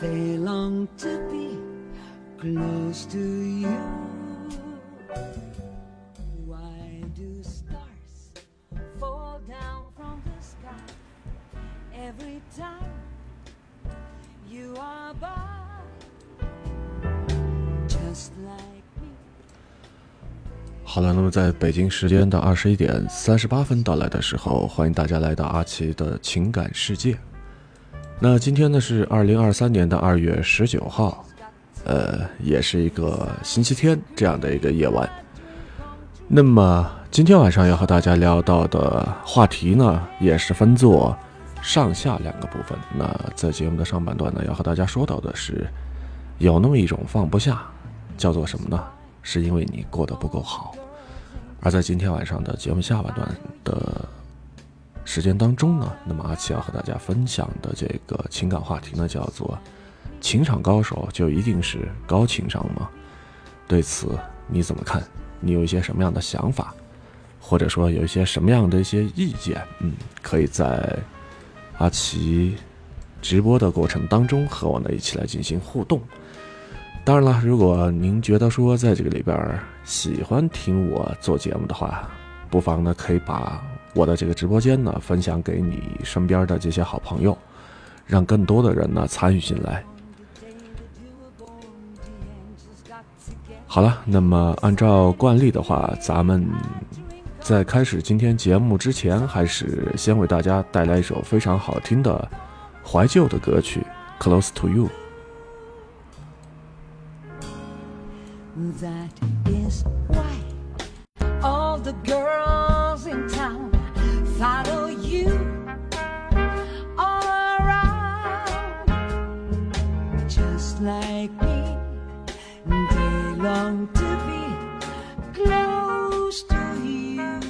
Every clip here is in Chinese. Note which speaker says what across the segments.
Speaker 1: they long to be close to you. Why do stars fall down from the sky every time you are by? Just like me.
Speaker 2: 好了，那么在北京时间的二十一点三十八分到来的时候，欢迎大家来到阿奇的情感世界。那今天呢是二零二三年的二月十九号，呃，也是一个星期天这样的一个夜晚。那么今天晚上要和大家聊到的话题呢，也是分作上下两个部分。那在节目的上半段呢，要和大家说到的是，有那么一种放不下，叫做什么呢？是因为你过得不够好。而在今天晚上的节目下半段的时间当中呢，那么阿奇要和大家分享的这个情感话题呢，叫做“情场高手就一定是高情商吗？”对此你怎么看？你有一些什么样的想法，或者说有一些什么样的一些意见？嗯，可以在阿奇直播的过程当中和我呢一起来进行互动。当然了，如果您觉得说在这个里边喜欢听我做节目的话，不妨呢可以把我的这个直播间呢分享给你身边的这些好朋友，让更多的人呢参与进来。好了，那么按照惯例的话，咱们在开始今天节目之前，还是先为大家带来一首非常好听的怀旧的歌曲《Close to You》。
Speaker 1: thatiswhyallthegirl follow you all around. Just like me, they long to be close to you.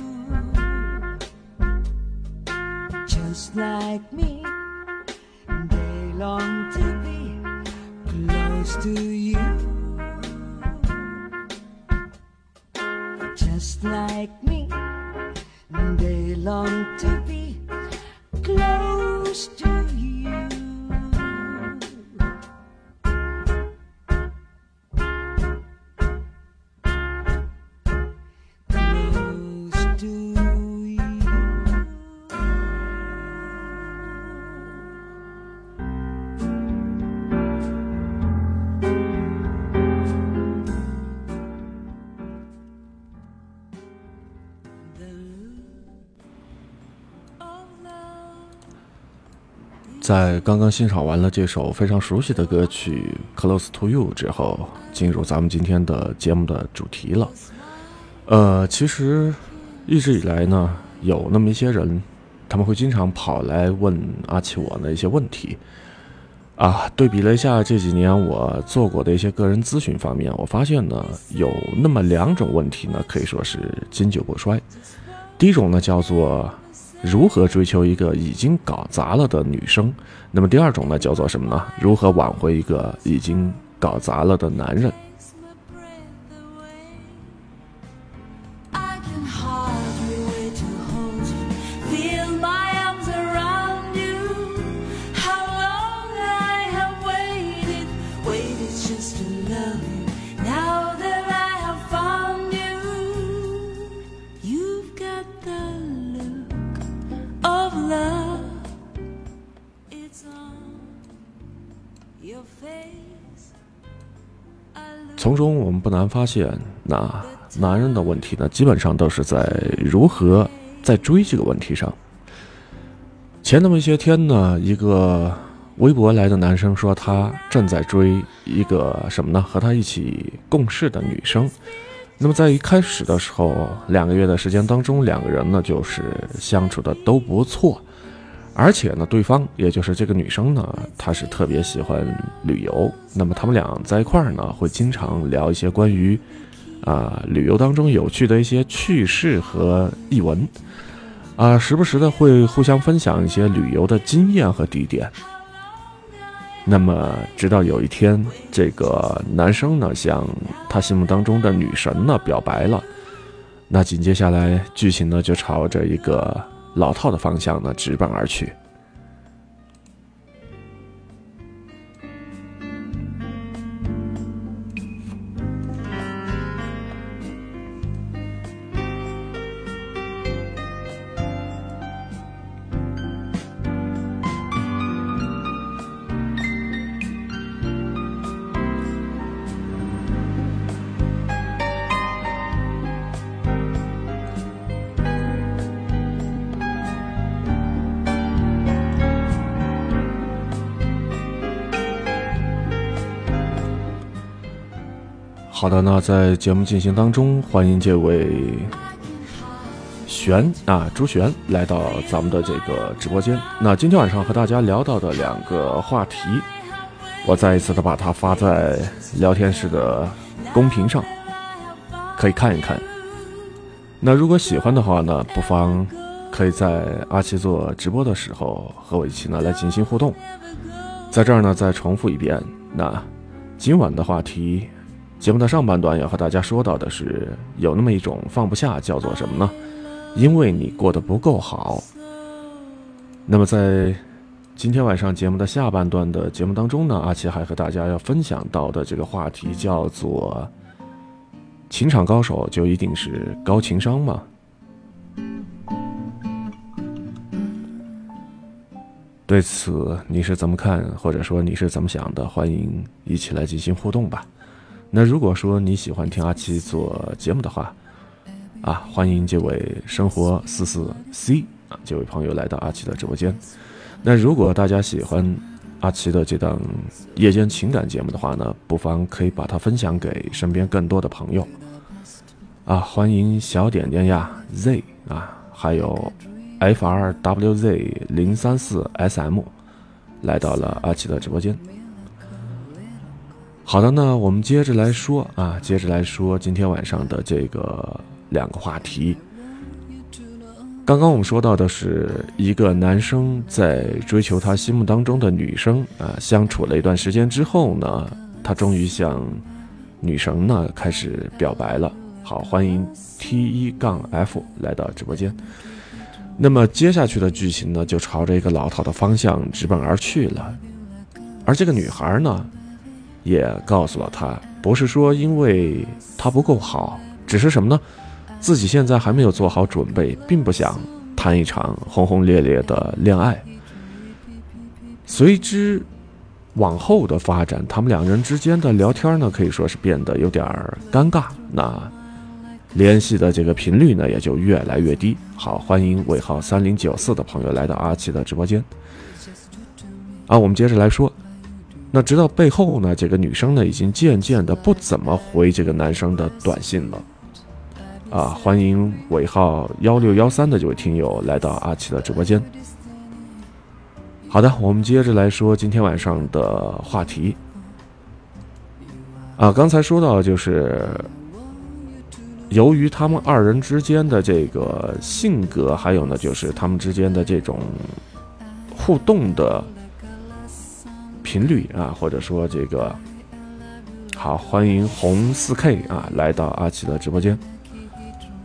Speaker 1: Just like me, they long to be close to you. just like me. They long to be close to
Speaker 2: 在刚刚欣赏完了这首非常熟悉的歌曲《Close to You》之后，进入咱们今天的节目的主题了。呃，其实一直以来呢，有那么一些人，他们会经常跑来问阿奇我的一些问题。啊，对比了一下这几年我做过的一些个人咨询方面，我发现呢，有那么两种问题呢，可以说是经久不衰。第一种呢，叫做如何追求一个已经搞砸了的女生；那么第二种呢，叫做什么呢？如何挽回一个已经搞砸了的男人？发现，那男人的问题呢，基本上都是在如何在追这个问题上。前那么一些天呢，一个微博来的男生说他正在追一个什么呢？和他一起共事的女生。那么在一开始的时候，两个月的时间当中，两个人呢就是相处的都不错，而且呢，对方也就是这个女生呢，她是特别喜欢旅游。那么他们俩在一块儿呢，会经常聊一些关于啊、旅游当中有趣的一些趣事和译文，啊、时不时的会互相分享一些旅游的经验和地点。那么，直到有一天，这个男生呢向他心目当中的女神呢表白了，那紧接下来剧情呢就朝着一个老套的方向呢直奔而去。好的，那在节目进行当中，欢迎这位玄啊朱璇来到咱们的这个直播间。那今天晚上和大家聊到的两个话题，我再一次的把它发在聊天室的公屏上，可以看一看。那如果喜欢的话呢，不妨可以在阿奇做直播的时候和我一起呢来进行互动。在这儿呢，再重复一遍，那今晚的话题。节目的上半段要和大家说到的是，有那么一种放不下，叫做什么呢？因为你过得不够好。那么在今天晚上节目的下半段的节目当中呢，阿奇还和大家要分享到的这个话题叫做：情场高手就一定是高情商吗？对此你是怎么看，或者说你是怎么想的？欢迎一起来进行互动吧。那如果说你喜欢听阿七做节目的话，啊，欢迎这位生活四四 C 啊这位朋友来到阿七的直播间。那如果大家喜欢阿奇的这档夜间情感节目的话呢，不妨可以把它分享给身边更多的朋友。啊，欢迎小点点呀 Z 啊，还有 FRWZ 零三四 SM 来到了阿奇的直播间。好的，那我们接着来说啊，接着来说今天晚上的这个两个话题。刚刚我们说到的是一个男生在追求他心目当中的女生啊，相处了一段时间之后呢，他终于向女神呢开始表白了。好，欢迎 T 一杠 F 来到直播间。那么接下去的剧情呢，就朝着一个老套的方向直奔而去了。而这个女孩呢？也告诉了他，不是说因为他不够好，只是什么呢？自己现在还没有做好准备，并不想谈一场轰轰烈烈的恋爱。随之往后的发展，他们两人之间的聊天呢，可以说是变得有点尴尬。那联系的这个频率呢，也就越来越低。好，欢迎尾号三零九四的朋友来到阿奇的直播间。啊，我们接着来说。那直到背后呢，这个女生呢已经渐渐的不怎么回这个男生的短信了，啊，欢迎尾号幺六幺三的这位听友来到阿奇的直播间。好的，我们接着来说今天晚上的话题。啊，刚才说到就是，由于他们二人之间的这个性格，还有呢就是他们之间的这种互动的。频率啊，或者说这个好，欢迎红四 K 啊来到阿奇的直播间。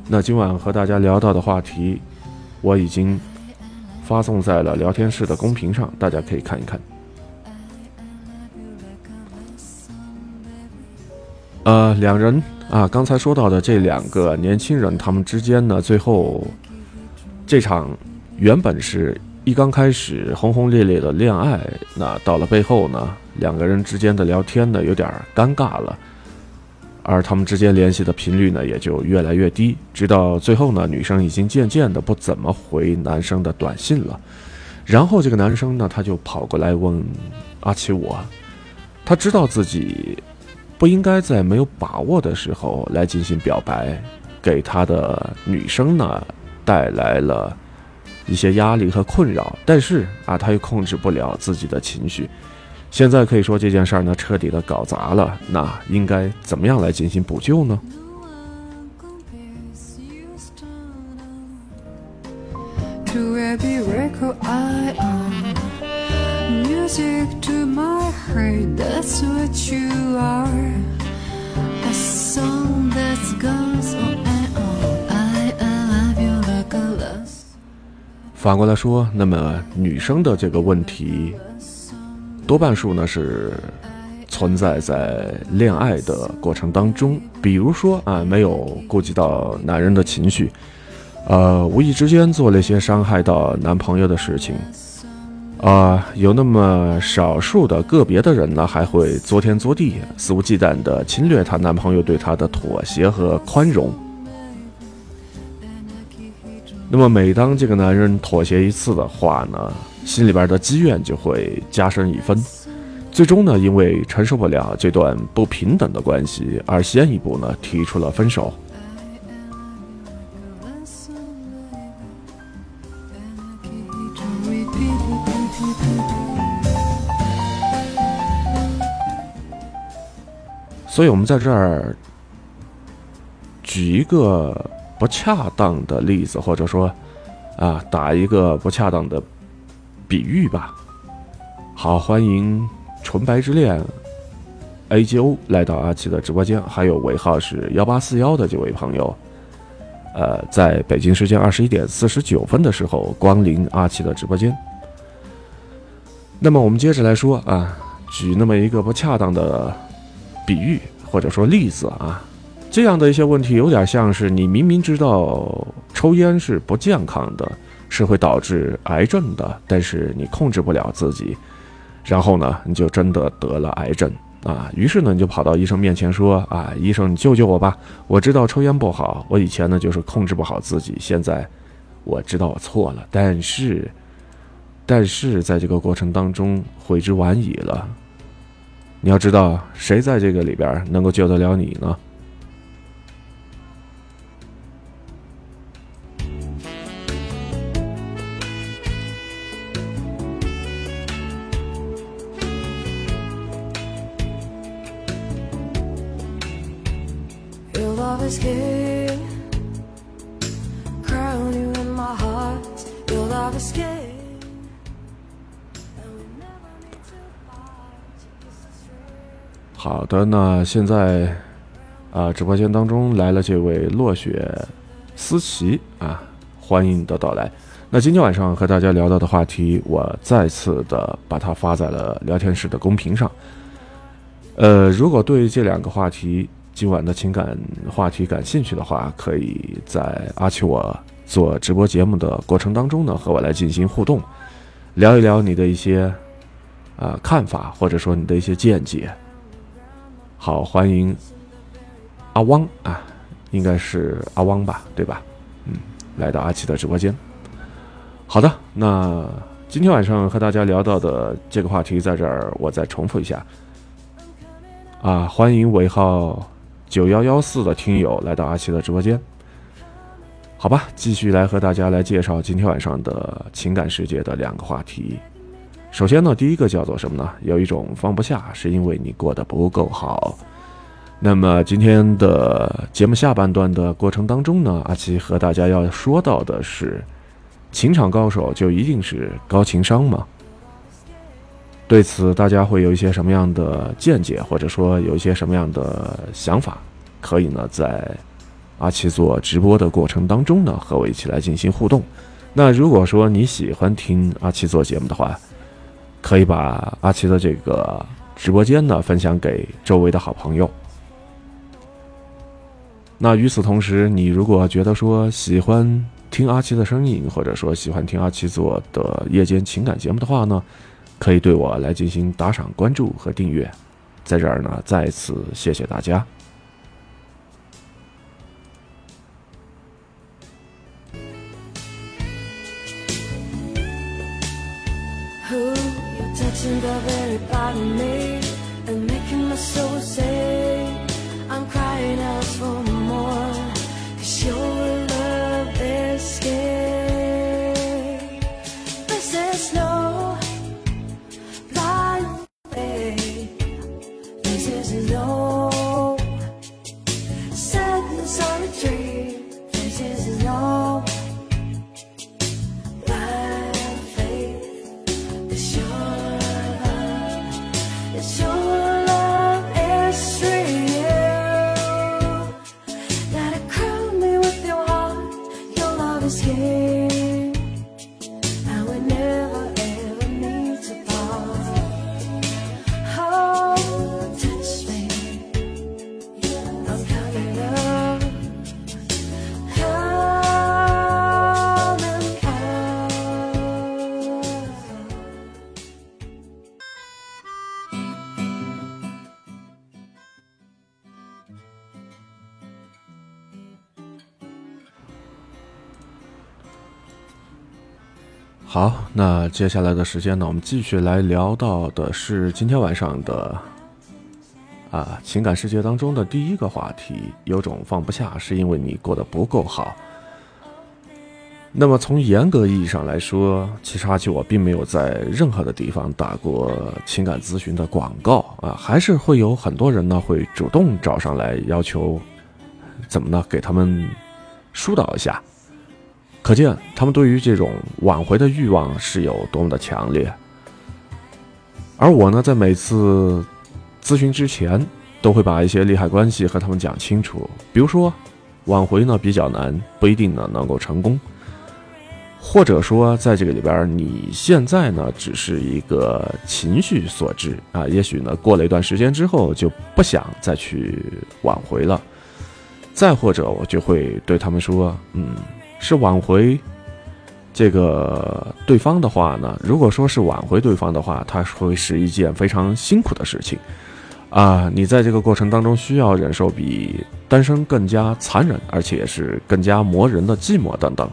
Speaker 2: 那今晚和大家聊到的话题，我已经发送在了聊天室的公屏上，大家可以看一看。呃，两人啊，刚才说到的这两个年轻人，他们之间呢，最后这场原本是。一刚开始轰轰烈烈的恋爱，那到了背后呢，两个人之间的聊天呢有点尴尬了，而他们之间联系的频率呢也就越来越低，直到最后呢，女生已经渐渐的不怎么回男生的短信了，然后这个男生呢他就跑过来问阿奇我，他知道自己不应该在没有把握的时候来进行表白，给他的女生呢带来了。一些压力和困扰，但是啊，他又控制不了自己的情绪。现在可以说这件事儿呢，彻底的搞砸了。那应该怎么样来进行补救呢？反过来说，那么女生的这个问题，多半数呢是存在在恋爱的过程当中，比如说啊，没有顾及到男人的情绪，呃，无意之间做了一些伤害到男朋友的事情，啊，有那么少数的个别的人呢，还会作天作地、肆无忌惮地侵略她男朋友对她的妥协和宽容。那么每当这个男人妥协一次的话呢，心里边的积怨就会加深一分，最终呢，因为承受不了这段不平等的关系，而先一步呢提出了分手。所以，我们在这儿举一个不恰当的例子，或者说，啊，打一个不恰当的比喻吧。好，欢迎纯白之恋 A G O 来到阿奇的直播间，还有尾号是幺八四幺的这位朋友，呃，在北京时间二十一点四十九分的时候光临阿奇的直播间。那么我们接着来说啊，举那么一个不恰当的比喻或者说例子啊，这样的一些问题有点像是你明明知道抽烟是不健康的，是会导致癌症的，但是你控制不了自己，然后呢，你就真的得了癌症啊。于是呢，你就跑到医生面前说啊，医生你救救我吧！我知道抽烟不好，我以前呢就是控制不好自己，现在我知道我错了，但是。但是在这个过程当中，悔之晚矣了。你要知道，谁在这个里边能够救得了你呢？好的，那现在啊，直播间当中来了这位落雪思琪啊，欢迎你的到来。那今天晚上和大家聊到的话题，我再次的把它发在了聊天室的公屏上。呃，如果对这两个话题今晚的情感话题感兴趣的话，可以在阿奇我做直播节目的过程当中呢，和我来进行互动，聊一聊你的一些啊看法，或者说你的一些见解。好，欢迎阿汪啊，应该是阿汪吧，对吧？嗯，来到阿奇的直播间。好的，那今天晚上和大家聊到的这个话题，在这儿我再重复一下。啊，欢迎尾号九幺幺四的听友来到阿奇的直播间。好吧，继续来和大家来介绍今天晚上的情感世界的两个话题。首先呢，第一个叫做什么呢？有一种放不下，是因为你过得不够好。那么今天的节目下半段的过程当中呢，阿奇和大家要说到的是，情场高手就一定是高情商吗？对此，大家会有一些什么样的见解，或者说有一些什么样的想法？可以呢，在阿奇做直播的过程当中呢，和我一起来进行互动。那如果说你喜欢听阿奇做节目的话，可以把阿奇的这个直播间呢分享给周围的好朋友。那与此同时，你如果觉得说喜欢听阿奇的声音，或者说喜欢听阿奇做的夜间情感节目的话呢，可以对我来进行打赏、关注和订阅。在这儿呢，再次谢谢大家。
Speaker 1: inside a tree. This is your.
Speaker 2: 那接下来的时间呢，我们继续来聊到的是今天晚上的啊情感世界当中的第一个话题，有种放不下，是因为你过得不够好。那么从严格意义上来说，其实阿七我并没有在任何的地方打过情感咨询的广告啊，还是会有很多人呢会主动找上来要求，怎么呢？给他们疏导一下。可见他们对于这种挽回的欲望是有多么的强烈，而我呢，在每次咨询之前，都会把一些利害关系和他们讲清楚。比如说，挽回呢比较难，不一定呢能够成功；或者说，在这个里边，你现在呢只是一个情绪所致啊，也许呢过了一段时间之后就不想再去挽回了。再或者，我就会对他们说，嗯。是挽回这个对方的话呢？如果说是挽回对方的话，他会是一件非常辛苦的事情啊！你在这个过程当中需要忍受比单身更加残忍，而且是更加磨人的寂寞等等。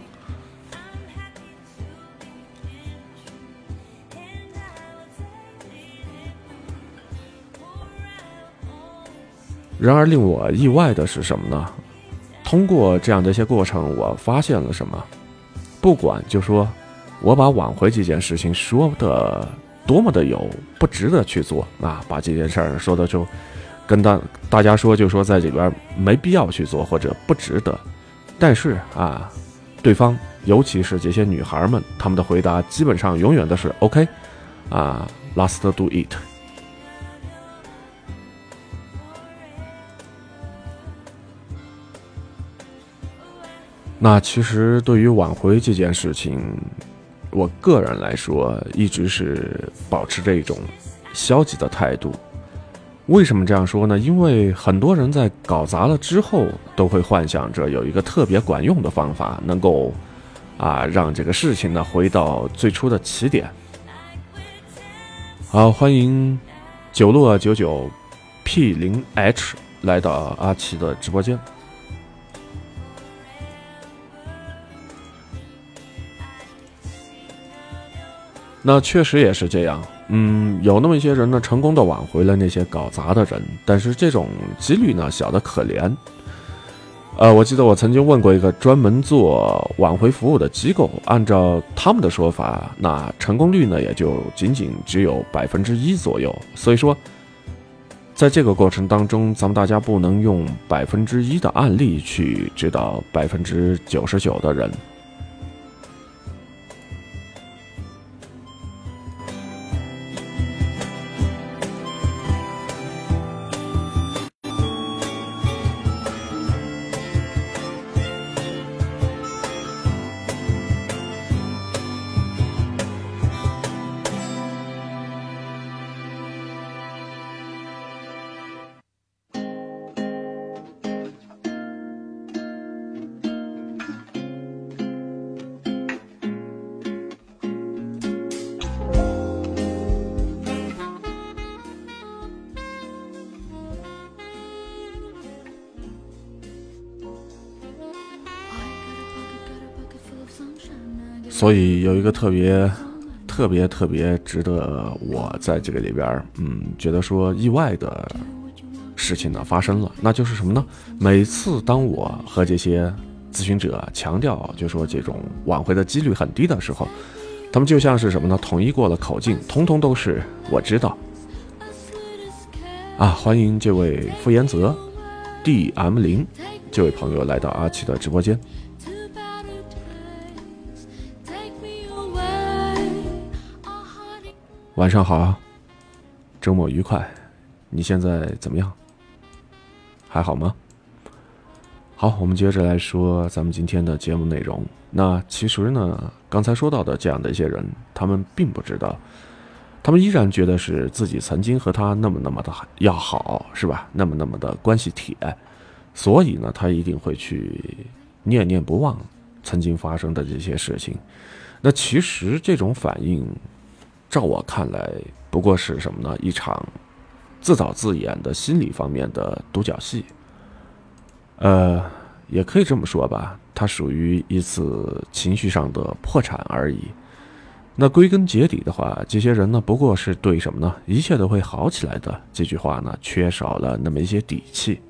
Speaker 2: 然而令我意外的是什么呢？通过这样的一些过程，我发现了什么？不管就说，我把挽回这件事情说的多么的有不值得去做啊，把这件事儿说的就跟大大家说，就说在这边没必要去做或者不值得。但是啊，对方尤其是这些女孩们，她们的回答基本上永远都是 OK，啊，last do it。那其实对于挽回这件事情，我个人来说一直是保持着一种消极的态度。为什么这样说呢？因为很多人在搞砸了之后，都会幻想着有一个特别管用的方法，能够啊让这个事情呢回到最初的起点。好，欢迎九洛九九 P 零 H 来到阿奇的直播间。那确实也是这样，嗯，有那么一些人呢，成功的挽回了那些搞砸的人，但是这种几率呢，小的可怜。呃，我记得我曾经问过一个专门做挽回服务的机构，按照他们的说法，那成功率呢，也就仅仅只有百分之一左右。所以说，在这个过程当中，咱们大家不能用百分之一的案例去指导百分之九十九的人。所以有一个特别、特别、特别值得我在这个里边嗯，觉得说意外的事情呢发生了，那就是什么呢？每次当我和这些咨询者强调，就说这种挽回的几率很低的时候，他们就像是什么呢？统一过了口径，通通都是我知道。啊，欢迎这位傅延泽，D M 零这位朋友来到阿奇的直播间。晚上好，周末愉快，你现在怎么样？还好吗？好，我们接着来说咱们今天的节目内容。那其实呢，刚才说到的这样的一些人，他们并不知道，他们依然觉得是自己曾经和他那么那么的要好，是吧？那么那么的关系铁，所以呢，他一定会去念念不忘曾经发生的这些事情。那其实这种反应。照我看来，不过是什么呢？一场自导自演的心理方面的独角戏。呃，也可以这么说吧，它属于一次情绪上的破产而已。那归根结底的话，这些人呢，不过是对什么呢？一切都会好起来的这句话呢，缺少了那么一些底气。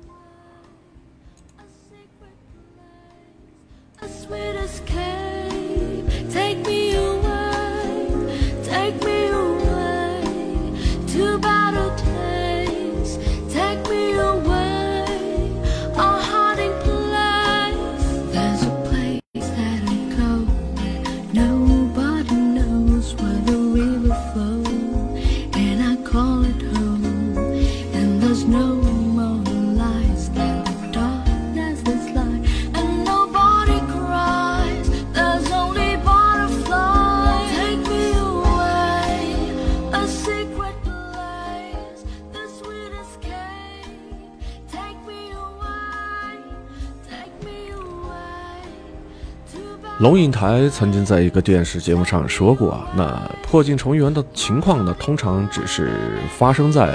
Speaker 2: 台曾经在一个电视节目上说过啊，那破镜重圆的情况呢，通常只是发生在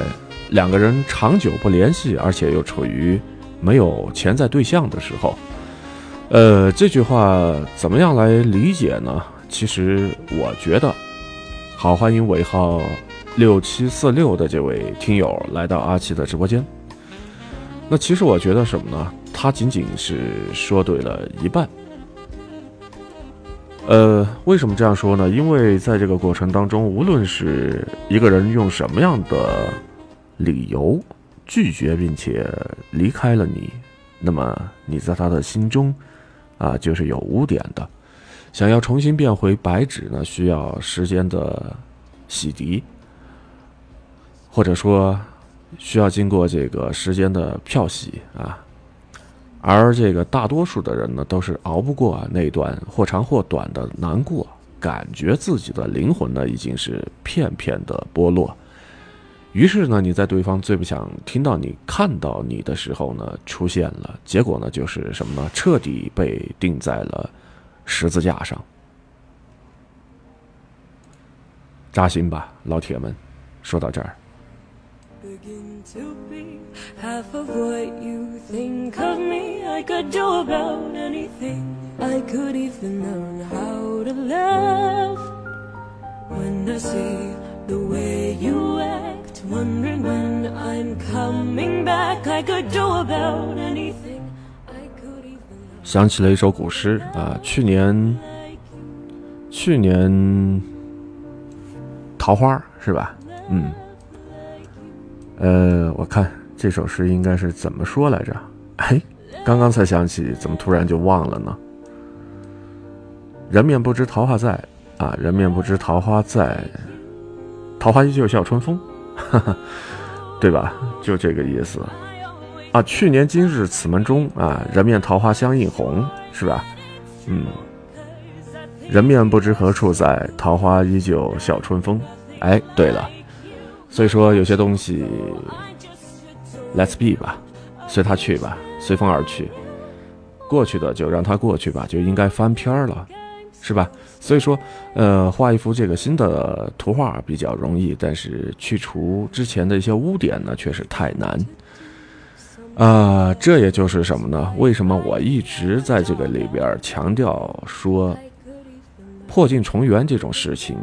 Speaker 2: 两个人长久不联系，而且又处于没有潜在对象的时候。呃，这句话怎么样来理解呢？其实我觉得，好，欢迎尾号六七四六的这位听友来到阿奇的直播间。那其实我觉得什么呢？他仅仅是说对了一半。呃，为什么这样说呢？因为在这个过程当中，无论是一个人用什么样的理由拒绝并且离开了你，那么你在他的心中啊就是有污点的。想要重新变回白纸呢，需要时间的洗涤，或者说需要经过这个时间的漂洗啊。而这个大多数的人呢，都是熬不过那段或长或短的难过，感觉自己的灵魂呢已经是片片的剥落。于是呢，你在对方最不想听到你、看到你的时候呢，出现了，结果呢就是什么呢？彻底被钉在了十字架上，扎心吧，老铁们。说到这儿。
Speaker 3: Begin to be half of what you think of me. I could do about anything. I could even learn how to laugh when I see the way you act. Wondering when I'm coming back. I could do about anything. I could even
Speaker 2: 想起了一首古诗啊，去年，去年桃花是吧？嗯，呃，我看这首诗应该是怎么说来着？哎，刚刚才想起，怎么突然就忘了呢？人面不知桃花在啊，人面不知桃花在，桃花依旧笑春风，哈哈，对吧？就这个意思。啊，去年今日此门中啊，人面桃花相映红，是吧？嗯，人面不知何处在，桃花依旧笑春风。哎，对了，所以说有些东西，Let's be 吧，随它去吧，随风而去。过去的就让它过去吧，就应该翻篇儿了，是吧？所以说，呃，画一幅这个新的图画比较容易，但是去除之前的一些污点呢，确实太难。啊、这也就是什么呢？为什么我一直在这个里边强调说，破镜重圆这种事情，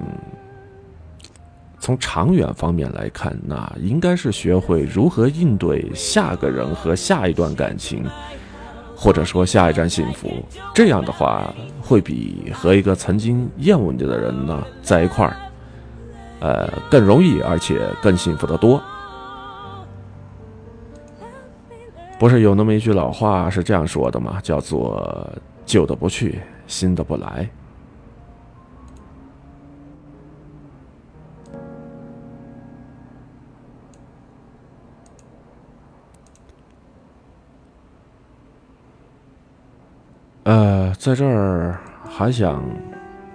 Speaker 2: 从长远方面来看，那应该是学会如何应对下个人和下一段感情，或者说下一站幸福。这样的话，会比和一个曾经厌恶你的人呢在一块儿，呃，更容易而且更幸福的多。不是有那么一句老话是这样说的吗？叫做“旧的不去，新的不来”。呃，在这儿还想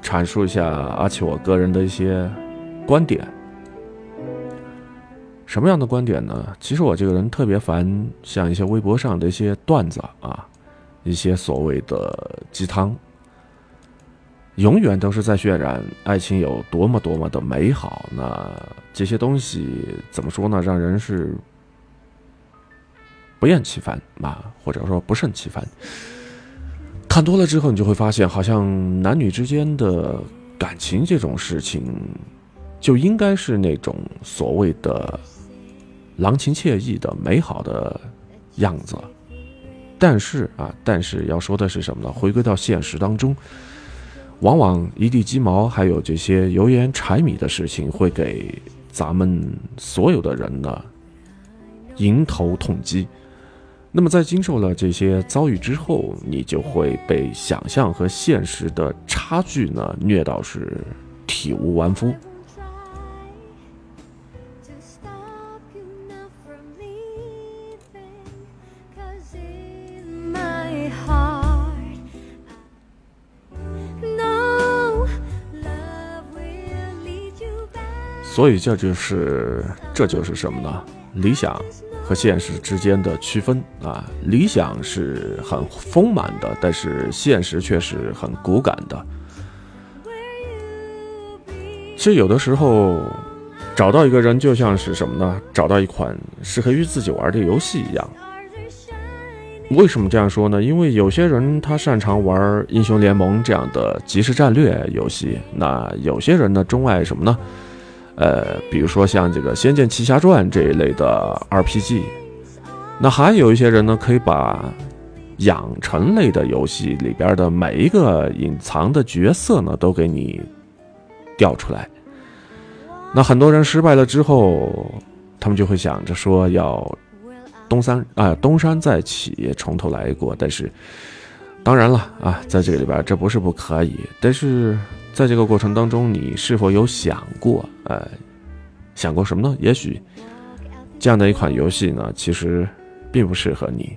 Speaker 2: 阐述一下阿奇我个人的一些观点。什么样的观点呢？其实我这个人特别烦像一些微博上的一些段子啊，一些所谓的鸡汤，永远都是在渲染爱情有多么多么的美好。那这些东西怎么说呢？让人是不厌其烦啊，或者说不胜其烦。看多了之后，你就会发现，好像男女之间的感情这种事情，就应该是那种所谓的郎情妾意的美好的样子。但是啊，但是要说的是什么呢？回归到现实当中，往往一地鸡毛，还有这些油盐柴米的事情，会给咱们所有的人呢迎头痛击。那么在经受了这些遭遇之后你就会被想象和现实的差距呢虐到是体无完肤。所以这就是这就是什么呢？理想。和现实之间的区分啊。理想是很丰满的，但是现实却是很骨感的。其实有的时候，找到一个人就像是什么呢？找到一款适合于自己玩的游戏一样。为什么这样说呢？因为有些人他擅长玩英雄联盟这样的即时战略游戏，那有些人呢钟爱什么呢？呃，比如说像这个《仙剑奇侠传》这一类的 RPG，那还有一些人呢，可以把养成类的游戏里边的每一个隐藏的角色呢，都给你调出来。那很多人失败了之后，他们就会想着说要东山啊、东山再起，从头来过。但是，当然了啊，在这个里边这不是不可以，但是在这个过程当中，你是否有想过，呃，想过什么呢？也许这样的一款游戏呢，其实并不适合你。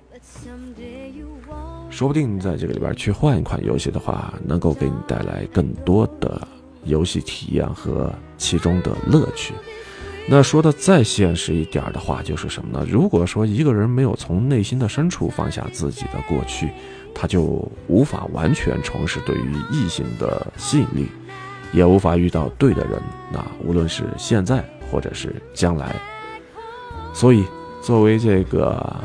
Speaker 2: 说不定在这个里边去换一款游戏的话，能够给你带来更多的游戏体验和其中的乐趣。那说的再现实一点的话，就是什么呢？如果说一个人没有从内心的深处放下自己的过去，他就无法完全重拾对于异性的吸引力，也无法遇到对的人。那无论是现在或者是将来，所以作为这个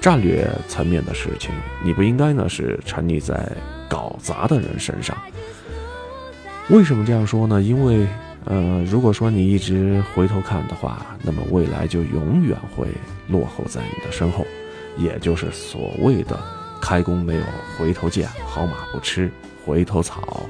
Speaker 2: 战略层面的事情，你不应该呢是沉溺在搞砸的人身上。为什么这样说呢？因为，呃，如果说你一直回头看的话，那么未来就永远会落后在你的身后，也就是所谓的“开弓没有回头箭，好马不吃回头草”。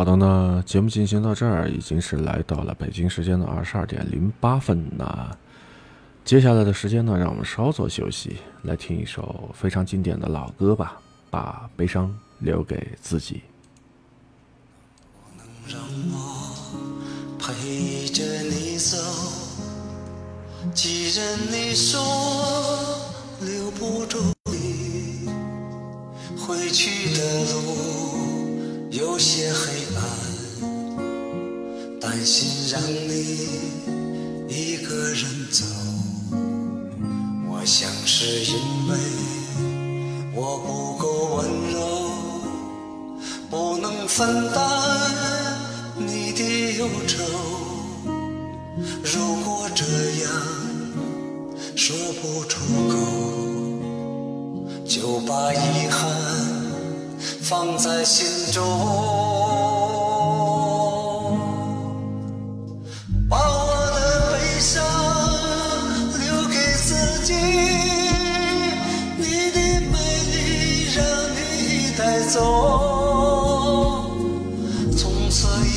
Speaker 2: 好的呢，节目进行到这儿，已经是来到了北京时间的二十二点零八分。那接下来的时间呢，让我们稍作休息，来听一首非常经典的老歌吧，把悲伤留给自己。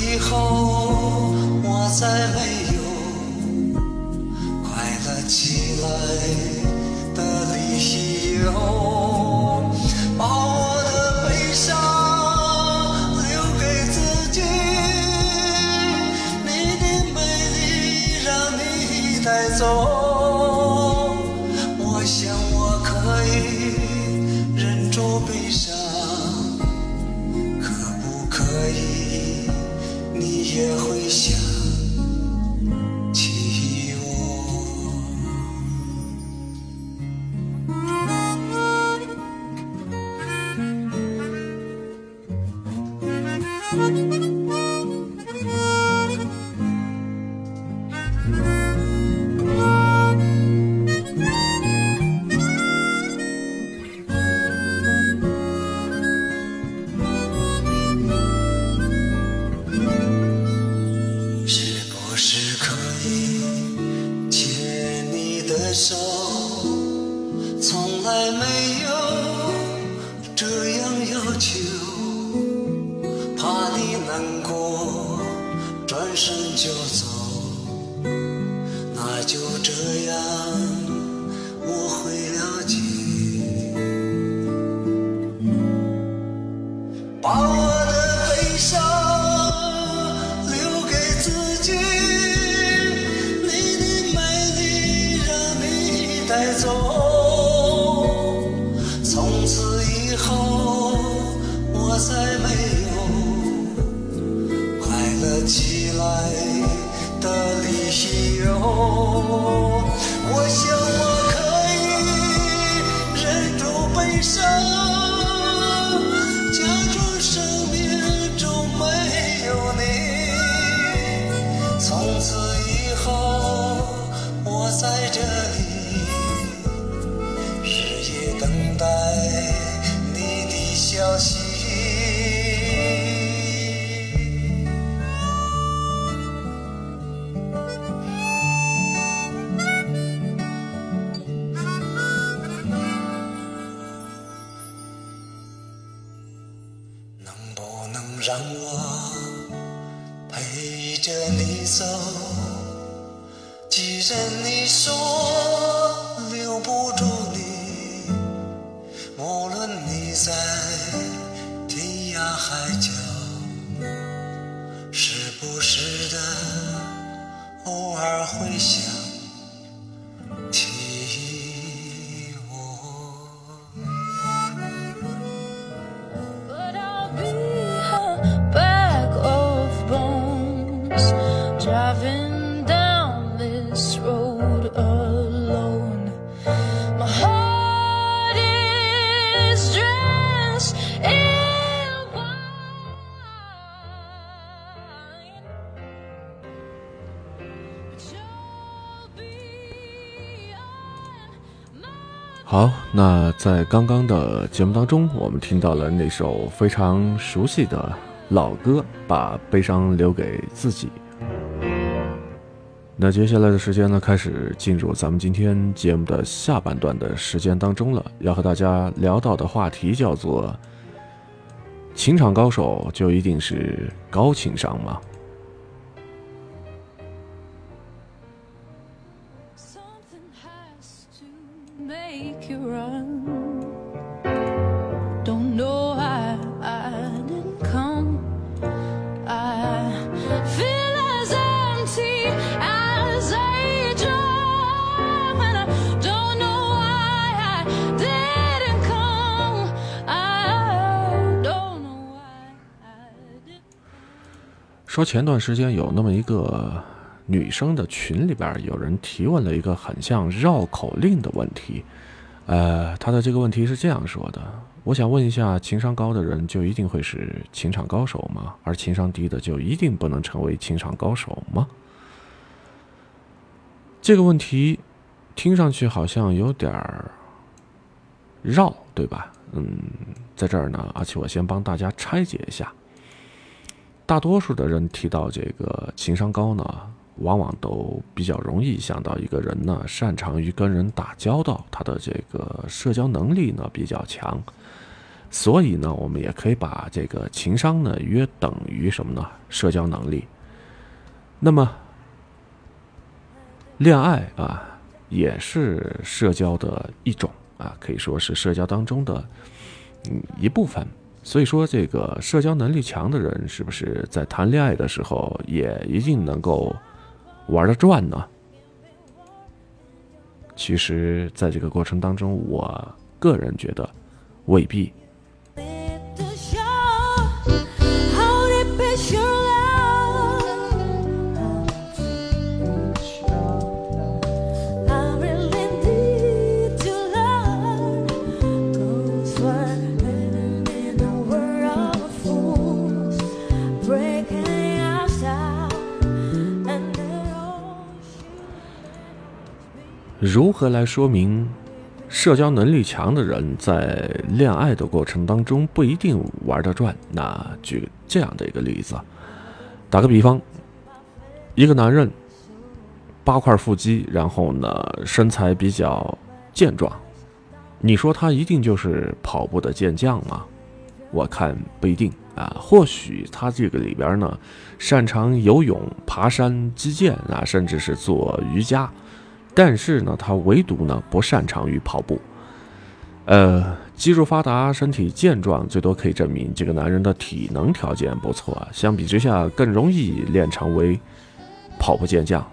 Speaker 4: 以后，我再没生。在
Speaker 2: 刚刚的节目当中，我们听到了那首非常熟悉的老歌《把悲伤留给自己》。那接下来的时间呢，开始进入咱们今天节目的下半段的时间当中了。要和大家聊到的话题叫做情场高手就一定是高情商吗
Speaker 1: ？Something has to make you run.
Speaker 2: 说前段时间有那么一个女生的群里边，有人提问了一个很像绕口令的问题。呃，他的这个问题是这样说的：我想问一下，情商高的人就一定会是情场高手吗？而情商低的就一定不能成为情场高手吗？这个问题听上去好像有点儿绕，对吧？嗯，在这儿呢，而且我先帮大家拆解一下。大多数的人提到这个情商高呢，往往都比较容易想到一个人呢擅长于跟人打交道，他的这个社交能力呢比较强，所以呢，我们也可以把这个情商呢约等于什么呢？社交能力。那么，恋爱啊，也是社交的一种啊，可以说是社交当中的嗯一部分。所以说，这个社交能力强的人，是不是在谈恋爱的时候也一定能够玩得转呢？其实，在这个过程当中，我个人觉得未必。如何来说明社交能力强的人在恋爱的过程当中不一定玩得转？那举这样的一个例子，打个比方，一个男人八块腹肌，然后呢身材比较健壮，你说他一定就是跑步的健将吗？我看不一定啊，或许他这个里边呢擅长游泳、爬山、击剑啊，甚至是做瑜伽。但是呢，他唯独呢不擅长于跑步。呃，肌肉发达、身体健壮，最多可以证明这个男人的体能条件不错啊。相比之下，更容易练成为跑步健将。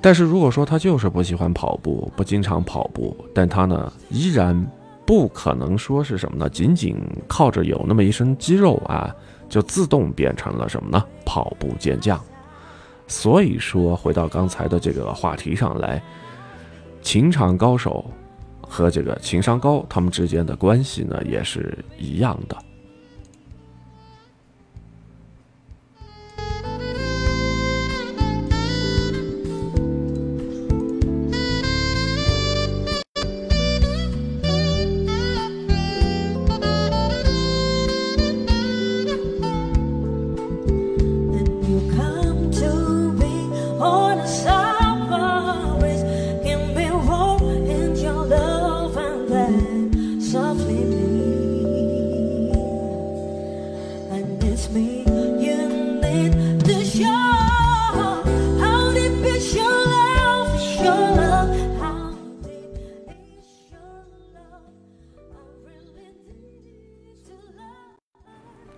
Speaker 2: 但是如果说他就是不喜欢跑步，不经常跑步，但他呢依然不可能说是什么呢？仅仅靠着有那么一身肌肉啊，就自动变成了什么呢？跑步健将。所以说，回到刚才的这个话题上来，情场高手和这个情商高，他们之间的关系呢，也是一样的。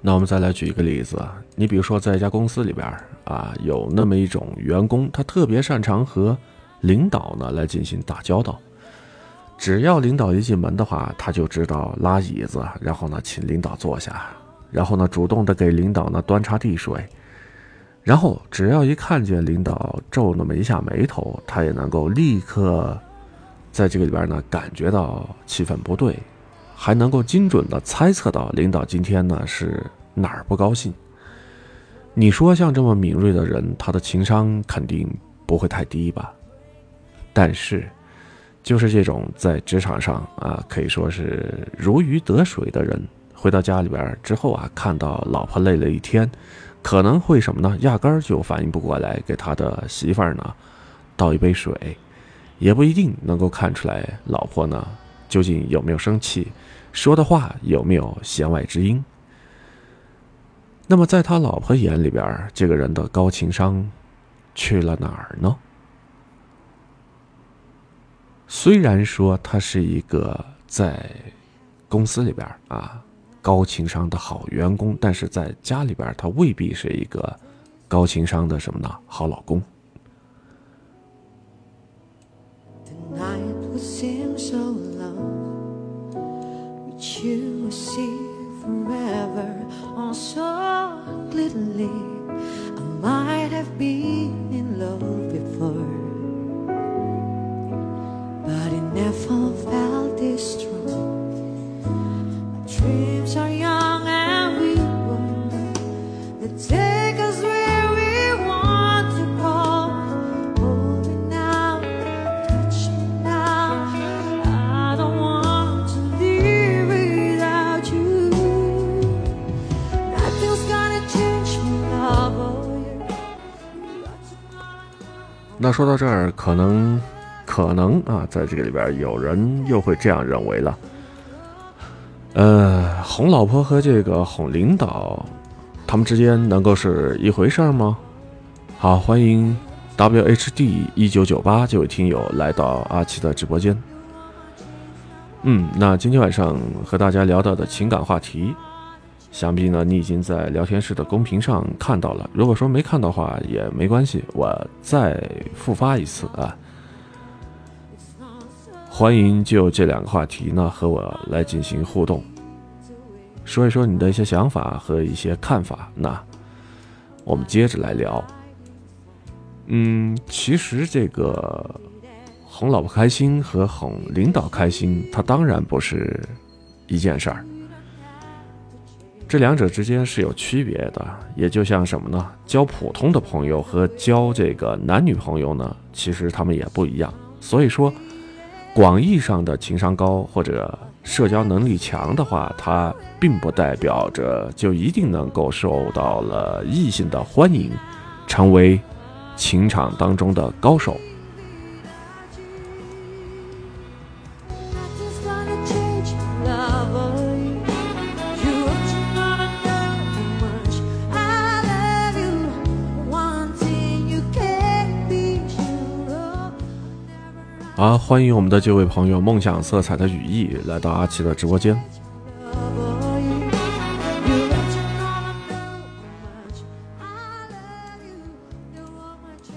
Speaker 2: 那我们再来举一个例子，你比如说在一家公司里边啊，有那么一种员工，他特别擅长和领导呢来进行打交道。只要领导一进门的话，他就知道拉椅子，然后呢请领导坐下，然后呢主动的给领导呢端茶递水，然后只要一看见领导皱那么一下眉头，他也能够立刻在这个里边呢感觉到气氛不对，还能够精准的猜测到领导今天呢是哪儿不高兴。你说像这么敏锐的人，他的情商肯定不会太低吧？但是，就是这种在职场上啊，可以说是如鱼得水的人，回到家里边之后啊，看到老婆累了一天，可能会什么呢？压根儿就反应不过来，给他的媳妇儿呢倒一杯水，也不一定能够看出来老婆呢究竟有没有生气，说的话有没有弦外之音。那么在他老婆眼里边，这个人的高情商去了哪儿呢？虽然说他是一个在公司里边啊高情商的好员工，但是在家里边他未必是一个高情商的什么呢？好老公。
Speaker 1: But you see forever on so clearly. I might have been in love before, but it never felt this strong. My dreams are young
Speaker 2: 说到这儿，可能可能啊，在这个里边有人又会这样认为了。呃，哄老婆和这个哄领导，他们之间能够是一回事吗？好，欢迎 WHD 一九九八这位听友来到阿奇的直播间。嗯，那今天晚上和大家聊到的情感话题，想必呢你已经在聊天室的公屏上看到了。如果说没看到的话也没关系，我再复发一次啊。欢迎就这两个话题呢和我来进行互动，说一说你的一些想法和一些看法。那我们接着来聊。嗯，其实这个哄老婆开心和哄领导开心，它当然不是一件事儿。这两者之间是有区别的，也就像什么呢？交普通的朋友和交这个男女朋友呢，其实他们也不一样。所以说，广义上的情商高或者社交能力强的话，它并不代表着就一定能够受到了异性的欢迎，成为情场当中的高手。啊，欢迎我们的这位朋友梦想色彩的羽翼来到阿奇的直播间。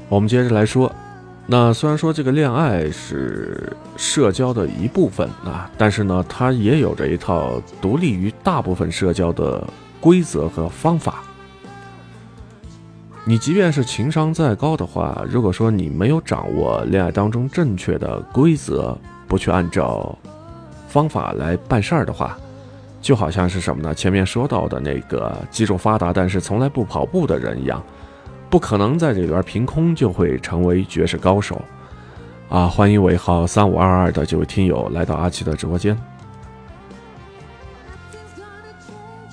Speaker 2: 我们接着来说，那虽然说这个恋爱是社交的一部分啊，但是呢，它也有着一套独立于大部分社交的规则和方法。你即便是情商再高的话，如果说你没有掌握恋爱当中正确的规则，不去按照方法来办事儿的话，就好像是什么呢？前面说到的那个肌肉发达但是从来不跑步的人一样。不可能在这里边凭空就会成为绝世高手，啊！欢迎尾号三五二二的这位听友来到阿奇的直播间，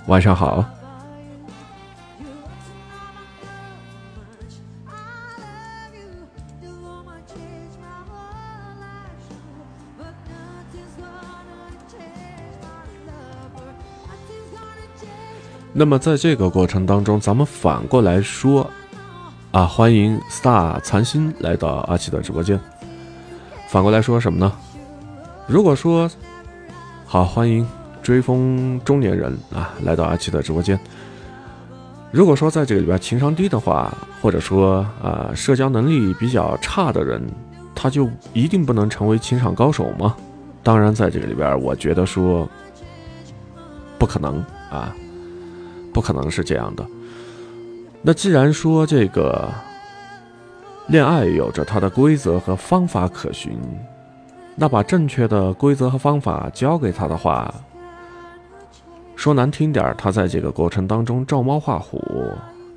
Speaker 2: 晚上好。那么在这个过程当中，咱们反过来说，啊，欢迎 Star 残心来到阿奇的直播间。反过来说什么呢？如果说好，欢迎追风中年人啊来到阿奇的直播间。如果说在这个里边情商低的话，或者说啊社交能力比较差的人，他就一定不能成为情场高手吗？当然，在这个里边，我觉得说不可能啊。不可能是这样的。那既然说这个恋爱有着它的规则和方法可循，那把正确的规则和方法教给他的话，说难听点，他在这个过程当中照猫画虎，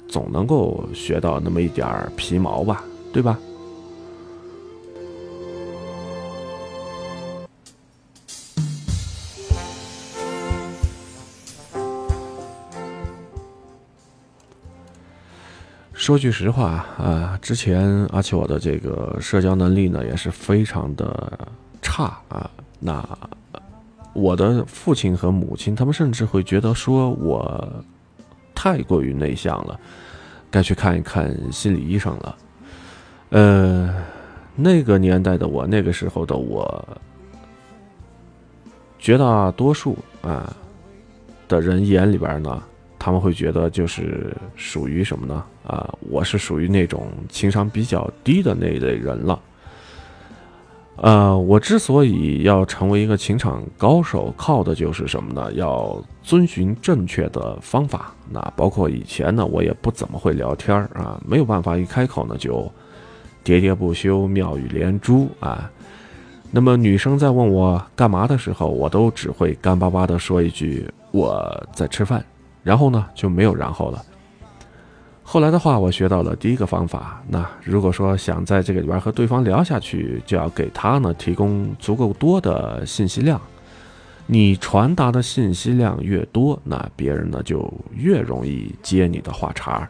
Speaker 2: 总能够学到那么一点皮毛吧，对吧？说句实话啊，之前阿奇我的这个社交能力呢也是非常的差啊。那我的父亲和母亲他们甚至会觉得说我太过于内向了，该去看一看心理医生了。呃，那个年代的我，那个时候的我，绝大多数啊的人眼里边呢，他们会觉得就是属于什么呢？啊，我是属于那种情商比较低的那一类人了。呃，我之所以要成为一个情场高手，靠的就是什么呢？要遵循正确的方法。那包括以前呢，我也不怎么会聊天儿啊，没有办法一开口呢就喋喋不休、妙语连珠啊。那么女生在问我干嘛的时候，我都只会干巴巴的说一句我在吃饭，然后呢就没有然后了。后来的话，我学到了第一个方法。那如果说想在这个里边和对方聊下去，就要给他呢提供足够多的信息量。你传达的信息量越多，那别人呢就越容易接你的话茬儿。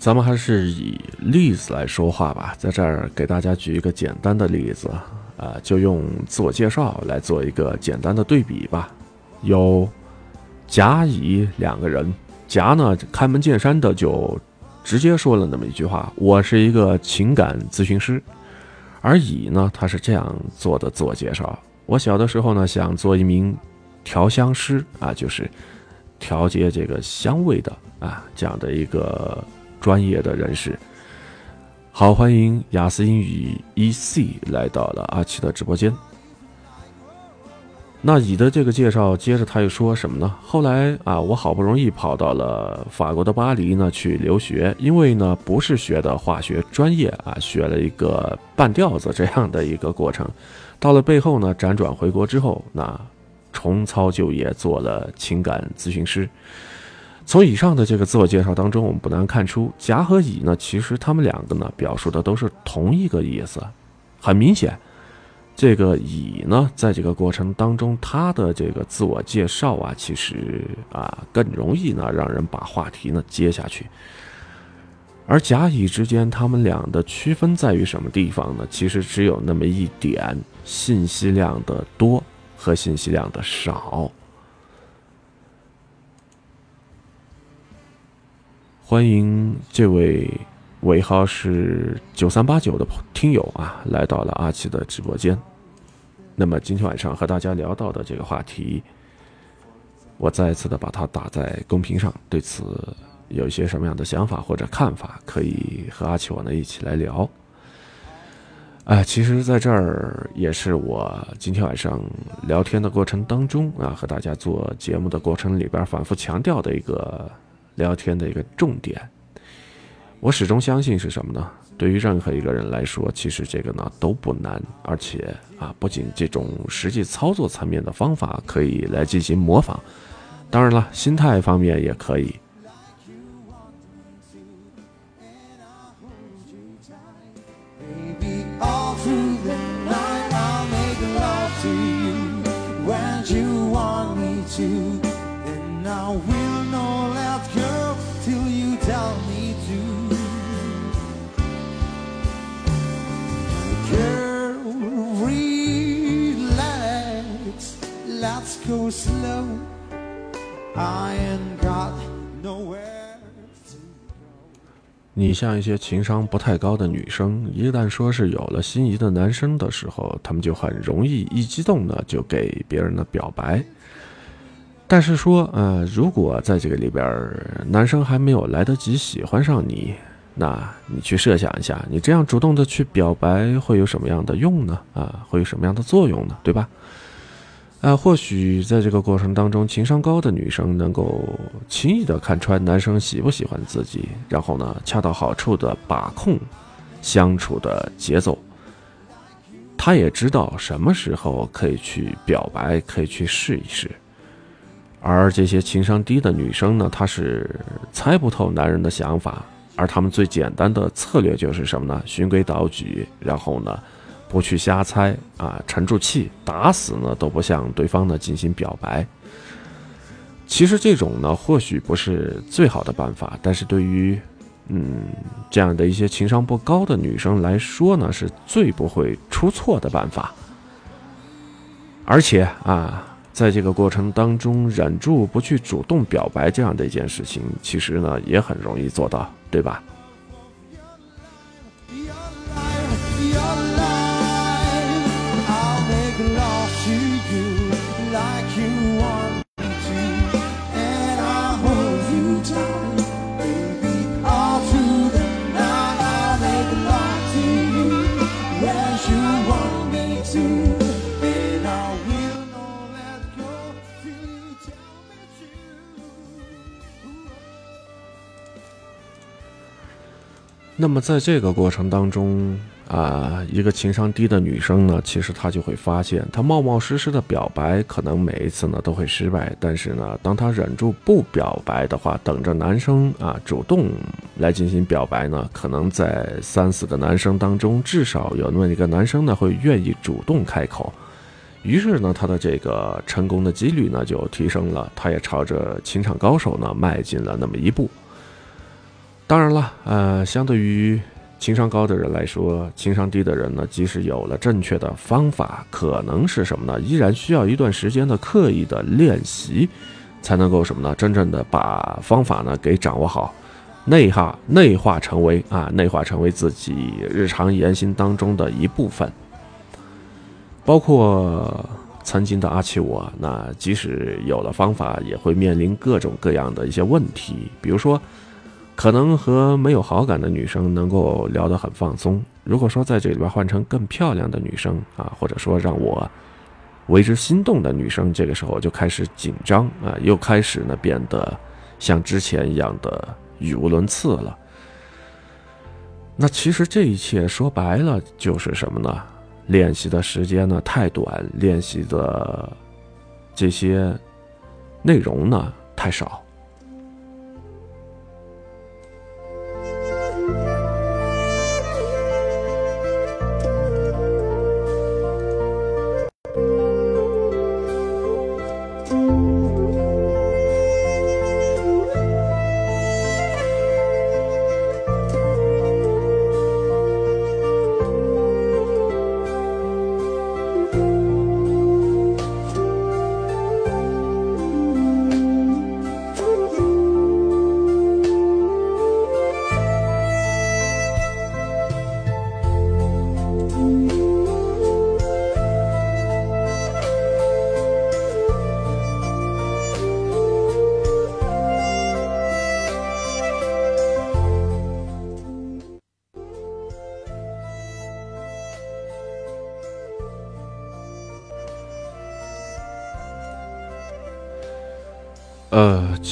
Speaker 2: 咱们还是以例子来说话吧，在这儿给大家举一个简单的例子，啊、就用自我介绍来做一个简单的对比吧。有甲、乙两个人，甲呢开门见山的就直接说了那么一句话：“我是一个情感咨询师。”而乙呢，他是这样做的自我介绍：“我小的时候呢，想做一名调香师啊，就是调节这个香味的啊这样的一个专业的人士。好，欢迎雅思英语 EC 来到了阿奇的直播间。那乙的这个介绍，接着他又说什么呢？后来啊，我好不容易跑到了法国的巴黎呢去留学，因为呢不是学的化学专业啊，学了一个半吊子这样的一个过程。到了背后呢，辗转回国之后，那重操旧业，做了情感咨询师。从以上的这个自我介绍当中，我们不难看出，甲和乙呢，其实他们两个呢，表述的都是同一个意思。很明显，这个乙呢，在这个过程当中，他的这个自我介绍啊，其实啊，更容易呢，让人把话题呢接下去。而甲乙之间，他们俩的区分在于什么地方呢？其实只有那么一点，信息量的多和信息量的少。欢迎这位尾号是九三八九的听友啊，来到了阿奇的直播间。那么今天晚上和大家聊到的这个话题，我再一次的把它打在公屏上，对此有一些什么样的想法或者看法，可以和阿奇我呢一起来聊。哎，其实在这儿也是我今天晚上聊天的过程当中啊，和大家做节目的过程里边反复强调的一个聊天的一个重点。我始终相信是什么呢？对于任何一个人来说，其实这个呢都不难，而且啊，不仅这种实际操作层面的方法可以来进行模仿，当然了，心态方面也可以。
Speaker 5: Go slow. I ain't got nowhere.
Speaker 2: 你像一些情商不太高的女生，一旦说是有了心仪的男生的时候，她们就很容易一激动呢就给别人的表白。但是说，呃，如果在这个里边，男生还没有来得及喜欢上你，那你去设想一下，你这样主动的去表白会有什么样的用呢？啊，会有什么样的作用呢？对吧？啊，或许在这个过程当中，情商高的女生能够轻易的看穿男生喜不喜欢自己，然后呢，恰到好处的把控相处的节奏。她也知道什么时候可以去表白，可以去试一试。而这些情商低的女生呢，她是猜不透男人的想法，而他们最简单的策略就是什么呢？循规蹈矩，然后呢，不去瞎猜啊，沉住气，打死呢都不向对方呢进行表白。其实这种呢，或许不是最好的办法，但是对于嗯这样的一些情商不高的女生来说呢，是最不会出错的办法。而且啊。在这个过程当中，忍住不去主动表白这样的一件事情，其实呢也很容易做到，对吧？那么在这个过程当中啊，一个情商低的女生呢，其实她就会发现，她冒冒失失的表白，可能每一次呢都会失败。但是呢，当她忍住不表白的话，等着男生啊主动来进行表白呢，可能在三四个男生当中，至少有那么一个男生呢会愿意主动开口。于是呢，她的这个成功的几率呢就提升了，她也朝着情场高手呢迈进了那么一步。当然了，呃，相对于情商高的人来说，情商低的人呢，即使有了正确的方法，可能是什么呢？依然需要一段时间的刻意的练习，才能够什么呢？真正的把方法呢给掌握好，内化内化成为啊，内化成为自己日常言行当中的一部分。包括曾经的阿奇我，那即使有了方法，也会面临各种各样的一些问题，比如说。可能和没有好感的女生能够聊得很放松。如果说在这里边换成更漂亮的女生啊，或者说让我为之心动的女生，这个时候就开始紧张啊，又开始呢变得像之前一样的语无伦次了。那其实这一切说白了就是什么呢？练习的时间呢太短，练习的这些内容呢太少。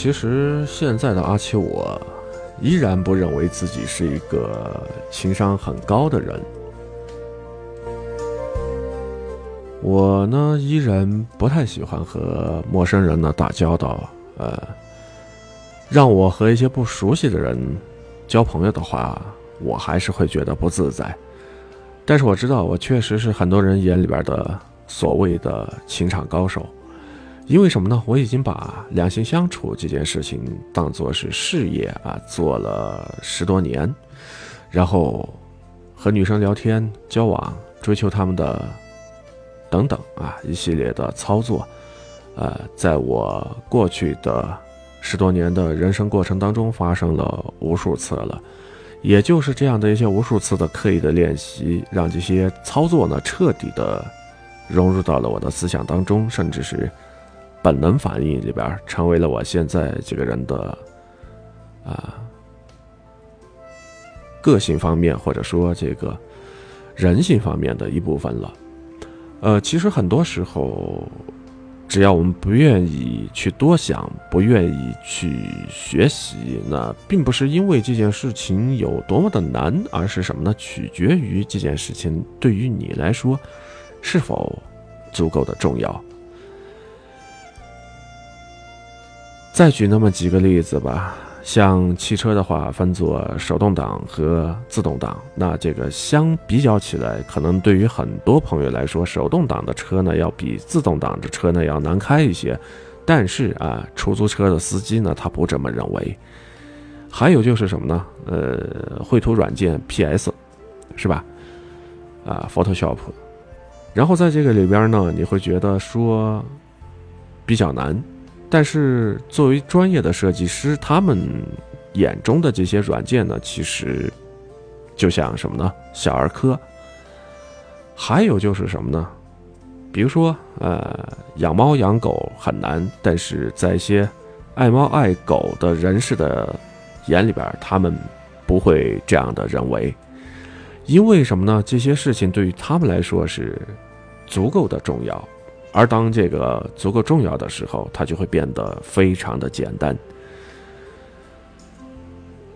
Speaker 2: 其实现在的阿七，我依然不认为自己是一个情商很高的人。我呢，依然不太喜欢和陌生人呢打交道。呃，让我和一些不熟悉的人交朋友的话，我还是会觉得不自在。但是我知道，我确实是很多人眼里边的所谓的情场高手。因为什么呢？我已经把两性相处这件事情当做是事业啊，做了十多年，然后和女生聊天、交往、追求他们的等等啊，一系列的操作，呃，在我过去的十多年的人生过程当中发生了无数次了，也就是这样的一些无数次的刻意的练习，让这些操作呢彻底的融入到了我的思想当中，甚至是。本能反应里边，成为了我现在这个人的啊个性方面，或者说这个人性方面的一部分了。呃，其实很多时候，只要我们不愿意去多想，不愿意去学习，那并不是因为这件事情有多么的难，而是什么呢？取决于这件事情对于你来说是否足够的重要。再举那么几个例子吧，像汽车的话，分作手动挡和自动挡。那这个相比较起来，可能对于很多朋友来说，手动挡的车呢要比自动挡的车呢要难开一些。但是啊，出租车的司机呢，他不这么认为。还有就是什么呢？呃，绘图软件 PS，是吧？啊，Photoshop。然后在这个里边呢，你会觉得说比较难。但是作为专业的设计师，他们眼中的这些软件呢，其实就像什么呢？小儿科。还有就是什么呢？比如说，呃，养猫养狗很难，但是在一些爱猫爱狗的人士的眼里边，他们不会这样的认为，因为什么呢？这些事情对于他们来说是足够的重要。而当这个足够重要的时候，它就会变得非常的简单。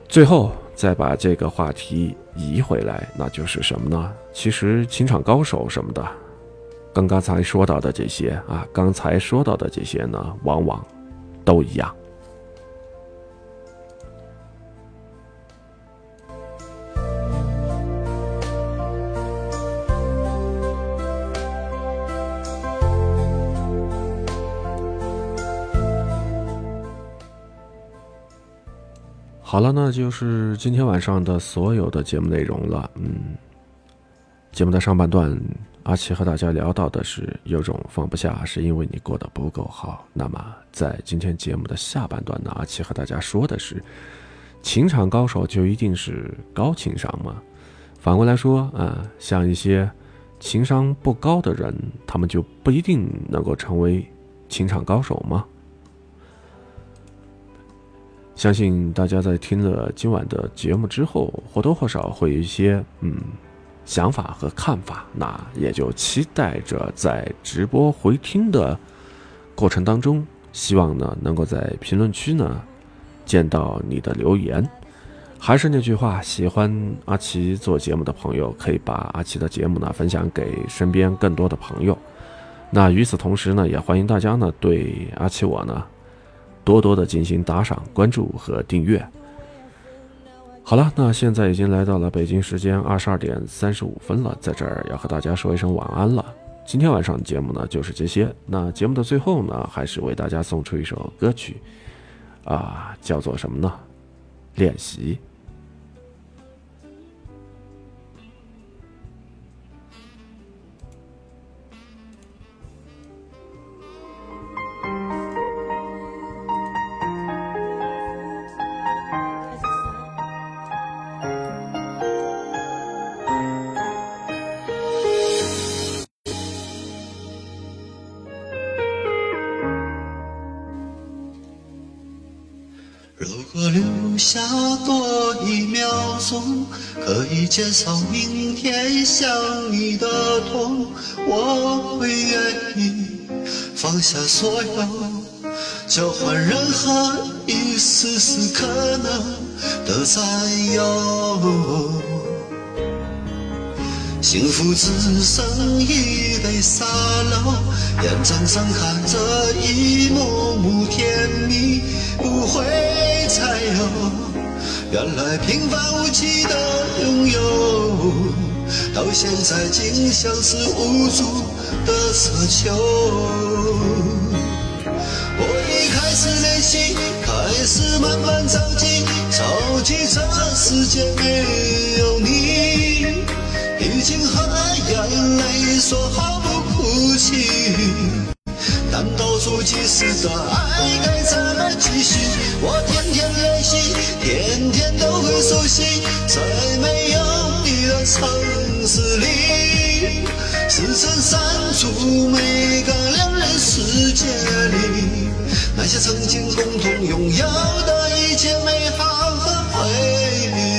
Speaker 2: 最后再把这个话题移回来，那就是什么呢？其实情场高手什么的，跟刚才说到的这些啊，刚才说到的这些呢，往往都一样。好了，那就是今天晚上的所有的节目内容了。嗯，节目的上半段，阿奇和大家聊到的是有种放不下，是因为你过得不够好。那么，在今天节目的下半段呢，阿奇和大家说的是，情场高手就一定是高情商吗？反过来说，啊，像一些情商不高的人，他们就不一定能够成为情场高手吗？相信大家在听了今晚的节目之后，或多或少会有一些嗯想法和看法。那也就期待着在直播回听的过程当中，希望呢能够在评论区呢见到你的留言。还是那句话，喜欢阿奇做节目的朋友，可以把阿奇的节目呢分享给身边更多的朋友。那与此同时呢，也欢迎大家呢对阿奇我呢。多多的进行打赏、关注和订阅。好了，那现在已经来到了北京时间二十二点三十五分了，在这儿要和大家说一声晚安了。今天晚上的节目呢就是这些。那节目的最后呢，还是为大家送出一首歌曲，啊，叫做什么呢？练习。
Speaker 4: 减少明天想你的痛，我会愿意放下所有，交换任何一丝丝可能的占有。幸福只剩一杯沙漏，眼睁睁看着一幕幕甜蜜不会再有。原来平凡无奇的拥有，到现在竟像是无助的奢求。我已开始练习，开始慢慢着急，着急这世界没有你。已经和眼泪说好不哭泣，难道说即使的在没有你的城市里，时针删除每个两人世界里那些曾经共同拥有的一切美好和回忆。